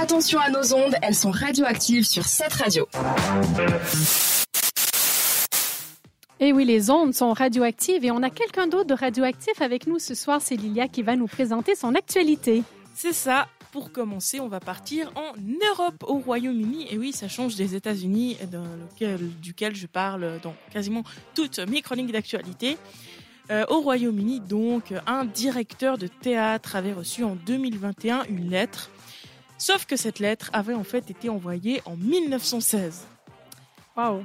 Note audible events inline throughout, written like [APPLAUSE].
Attention à nos ondes, elles sont radioactives sur cette radio. Et eh oui, les ondes sont radioactives et on a quelqu'un d'autre de radioactif avec nous ce soir. C'est Lilia qui va nous présenter son actualité. C'est ça. Pour commencer, on va partir en Europe, au Royaume-Uni. Et oui, ça change des États-Unis, duquel je parle dans quasiment toutes mes chroniques d'actualité. Euh, au Royaume-Uni, donc, un directeur de théâtre avait reçu en 2021 une lettre. Sauf que cette lettre avait en fait été envoyée en 1916.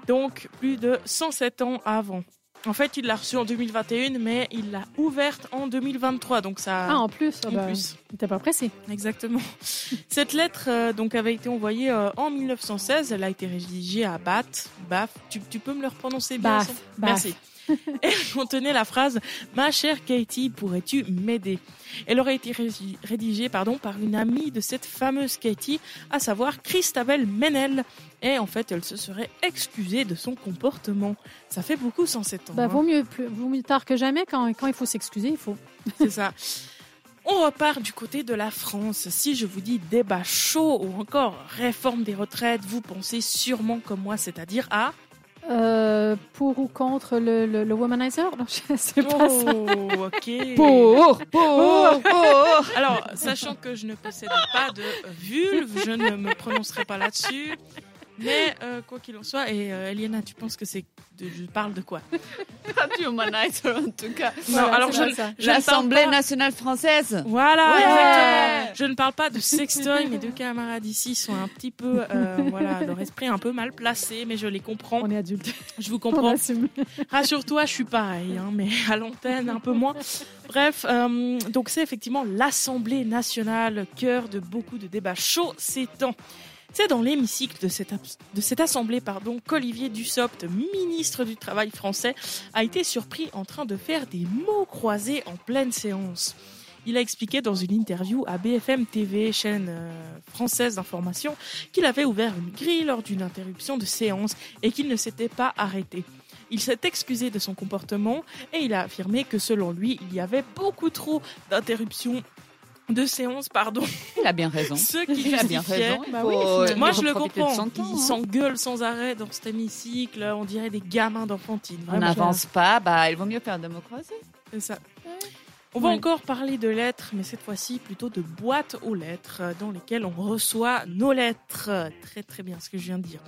Donc plus de 107 ans avant. En fait, il l'a reçue en 2021, mais il l'a ouverte en 2023. Donc ça. Ah, en plus. En bah, plus. Il pas pressé. Exactement. [LAUGHS] Cette lettre euh, donc avait été envoyée euh, en 1916. Elle a été rédigée à Bath. Bath. Tu, peux me le prononcer bien Bath. Merci. [LAUGHS] Elle contenait la phrase Ma chère Katie, pourrais-tu m'aider? Elle aurait été rédigée pardon, par une amie de cette fameuse Katie, à savoir Christabel Menel. Et en fait, elle se serait excusée de son comportement. Ça fait beaucoup 107 ans. Bah, vaut, mieux, vaut mieux tard que jamais. Quand, quand il faut s'excuser, il faut. [LAUGHS] C'est ça. On repart du côté de la France. Si je vous dis débat chaud ou encore réforme des retraites, vous pensez sûrement comme moi, c'est-à-dire à euh, pour ou contre le, le, womanizer? Non, je [LAUGHS] sais pas oh, ok. Pour, pour, pour. Alors, sachant que je ne possède pas de vulve, je ne me prononcerai pas là-dessus. Mais euh, quoi qu'il en soit, et euh, Eliana, tu penses que c'est je parle de quoi? [LAUGHS] Pas du humanizer en tout cas. Non, alors je, l'Assemblée nationale française. Voilà, exactement. Je ne parle pas de sextoy. Mes deux camarades ici sont un petit peu, euh, [LAUGHS] voilà, leur esprit un peu mal placé, mais je les comprends. On est adultes. Je vous [LAUGHS] comprends. Rassure-toi, je suis pareil, hein, mais à l'antenne un peu moins. Bref, donc c'est effectivement l'Assemblée nationale, cœur de beaucoup de débats chauds ces temps. C'est dans l'hémicycle de cette, assemblée pardon, qu'Olivier Dussopt, ministre du Travail français, a été surpris en train de faire des mots croisés en pleine séance. Il a expliqué dans une interview à BFM TV, chaîne euh, française d'information, qu'il avait ouvert une grille lors d'une interruption de séance et qu'il ne s'était pas arrêté. Il s'est excusé de son comportement et il a affirmé que selon lui, il y avait beaucoup trop d'interruptions de séance, pardon. Il a bien raison. [LAUGHS] Ceux qui il a bien raison. Bah Moi, je le comprends. Ils hein. s'engueulent sans arrêt dans cet hémicycle. On dirait des gamins d'enfantine. On n'avance pas. Bah, il vaut mieux faire démocratie. C'est ça. On va encore parler de lettres, mais cette fois-ci plutôt de boîtes aux lettres dans lesquelles on reçoit nos lettres. Très très bien ce que je viens de dire.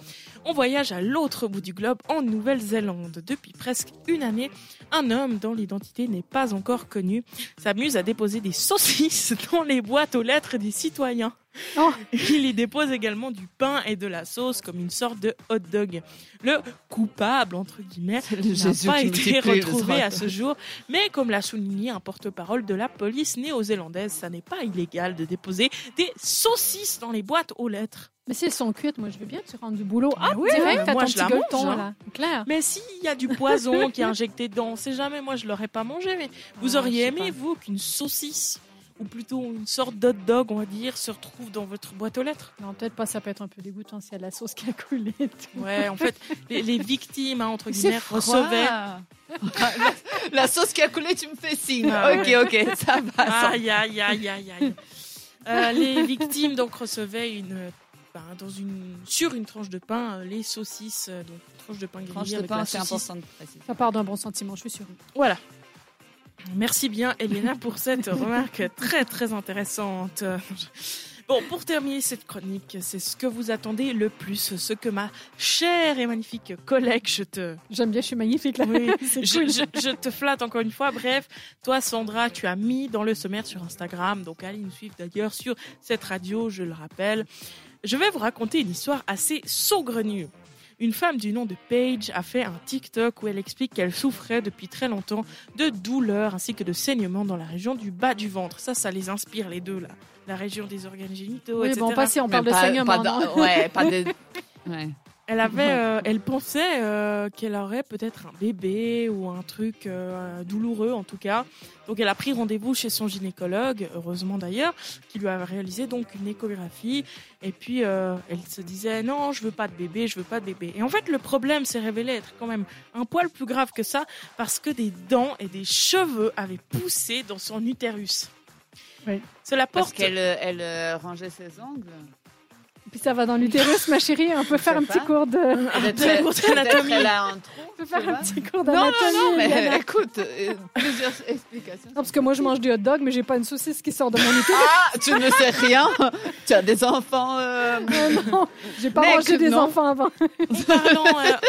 On voyage à l'autre bout du globe, en Nouvelle-Zélande. Depuis presque une année, un homme dont l'identité n'est pas encore connue s'amuse à déposer des saucisses [LAUGHS] dans les boîtes aux lettres des citoyens. Oh. [LAUGHS] Il y dépose également du pain et de la sauce comme une sorte de hot dog. Le coupable, entre guillemets, n'a pas été retrouvé à ce jour, mais comme l'a souligné un porte-parole de la police néo-zélandaise, ça n'est pas illégal de déposer des saucisses dans les boîtes aux lettres. Mais si elles sont cuites, moi je veux bien, tu rentres du boulot. Ah, oui, direct, moi je la mange. Hein. Là. Claire. Mais s'il y a du poison qui est injecté dedans, on sait jamais, moi je l'aurais pas mangé. Mais vous ah, auriez aimé, vous, qu'une saucisse ou plutôt une sorte d'hot dog, on va dire, se retrouve dans votre boîte aux lettres. Non, peut-être pas, ça peut être un peu dégoûtant s'il y a de la sauce qui a coulé. Ouais, en fait, les, victimes, hein, entre guillemets, recevaient. [LAUGHS] la, sauce qui a coulé, tu me fais signe. Ah ok, ok, ça va. Aïe, aïe, aïe, aïe, aïe. Euh, les victimes donc recevaient une, ben, dans une, sur une tranche de pain euh, les saucisses, euh, donc tranche de pain grillée tranche de pain, c'est important de préciser. Ça part d'un bon sentiment, je suis sûre. Voilà. Merci bien, Elena, pour cette remarque très très intéressante. Bon, pour terminer cette chronique, c'est ce que vous attendez le plus, ce que ma chère et magnifique collègue, je te... J'aime bien, je suis magnifique là. Oui, [LAUGHS] je, te flatte encore une fois. Bref, toi Sandra, tu as mis dans le sommaire sur Instagram, donc allez nous suivre d'ailleurs sur cette radio, je le rappelle. Je vais vous raconter une histoire assez saugrenue une femme du nom de Paige a fait un TikTok où elle explique qu'elle souffrait depuis très longtemps de douleurs ainsi que de saignements dans la région du bas du ventre. Ça, ça les inspire les deux là. La région des organes génitaux, oui, etc. Bon, passez, on parle de saignements. ouais, pas de. [LAUGHS] Ouais. Elle avait, euh, elle pensait euh, qu'elle aurait peut-être un bébé ou un truc euh, douloureux en tout cas. Donc elle a pris rendez-vous chez son gynécologue, heureusement d'ailleurs, qui lui a réalisé donc une échographie. Et puis elle se disait non, je veux pas de bébé, je veux pas de bébé. Et en fait le problème s'est révélé être quand même un poil plus grave que ça parce que des dents et des cheveux avaient poussé dans son utérus. C'est la Parce porte. qu'elle euh, elle, euh, rangeait ses ongles. Puis ça va dans l'utérus, ma chérie. On peut faire sais un petit cours de. Trou. On peut faire un petit cours Non, non, d'anatomie. non, mais Yana. écoute, euh, plusieurs explications. Non, parce que moi, je mange du hot dog, mais j'ai pas une saucisse qui sort de mon utérus. Ah, tu ne sais rien. tu as des enfants. euh, Euh, non, j'ai pas mangé des non. enfants avant.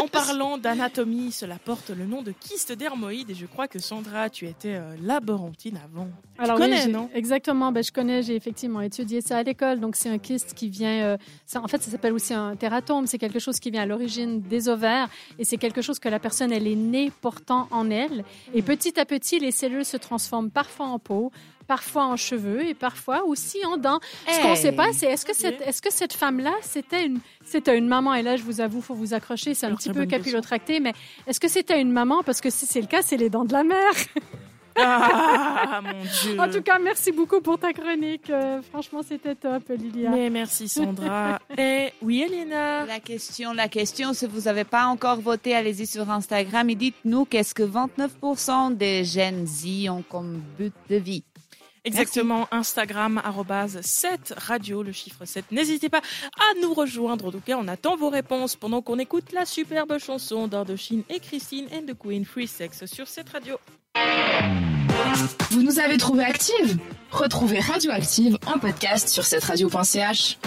En parlant, d'anatomie, cela porte le nom de kyste dermoïde et je crois que Sandra, tu étais euh, laborantine avant. Alors, tu oui, connais, j'ai- non? Exactement. Ben, je connais. J'ai effectivement étudié ça à l'école. Donc, c'est un kyste qui vient. euh, ça- en fait, ça s'appelle aussi un tératome. C'est quelque chose qui vient à l'origine des ovaires et c'est quelque chose que la personne elle est née portant en elle. Et petit à petit, les cellules se transforment parfois en peau, parfois en cheveux et parfois aussi en dents. Ce qu'on ne sait pas, c'est est-ce que cette, est-ce que cette femme-là, c'était une, c'était une maman? Et là, je vous avoue, faut vous accrocher. C'est un Alors, petit peu capillotracté, mais est-ce que c'était une maman? Parce que si c'est le cas, c'est les dents de la mère. [LAUGHS] Ah mon dieu. En tout cas, merci beaucoup pour ta chronique. Euh, franchement, c'était top, Lilia. Mais merci Sandra. [LAUGHS] et oui, Elena. La question, la question, si vous n'avez pas encore voté, allez-y sur Instagram et dites-nous qu'est-ce que 29% des Gen Z ont comme but de vie. Exactement, Instagram, arrobase 7 radio, le chiffre 7. N'hésitez pas à nous rejoindre. En tout cas, on attend vos réponses pendant qu'on écoute la superbe chanson d'Ardochine et Christine and the Queen Free Sex sur cette radio. Vous nous avez trouvé active Retrouvez Radioactive en podcast sur cette radio.ch.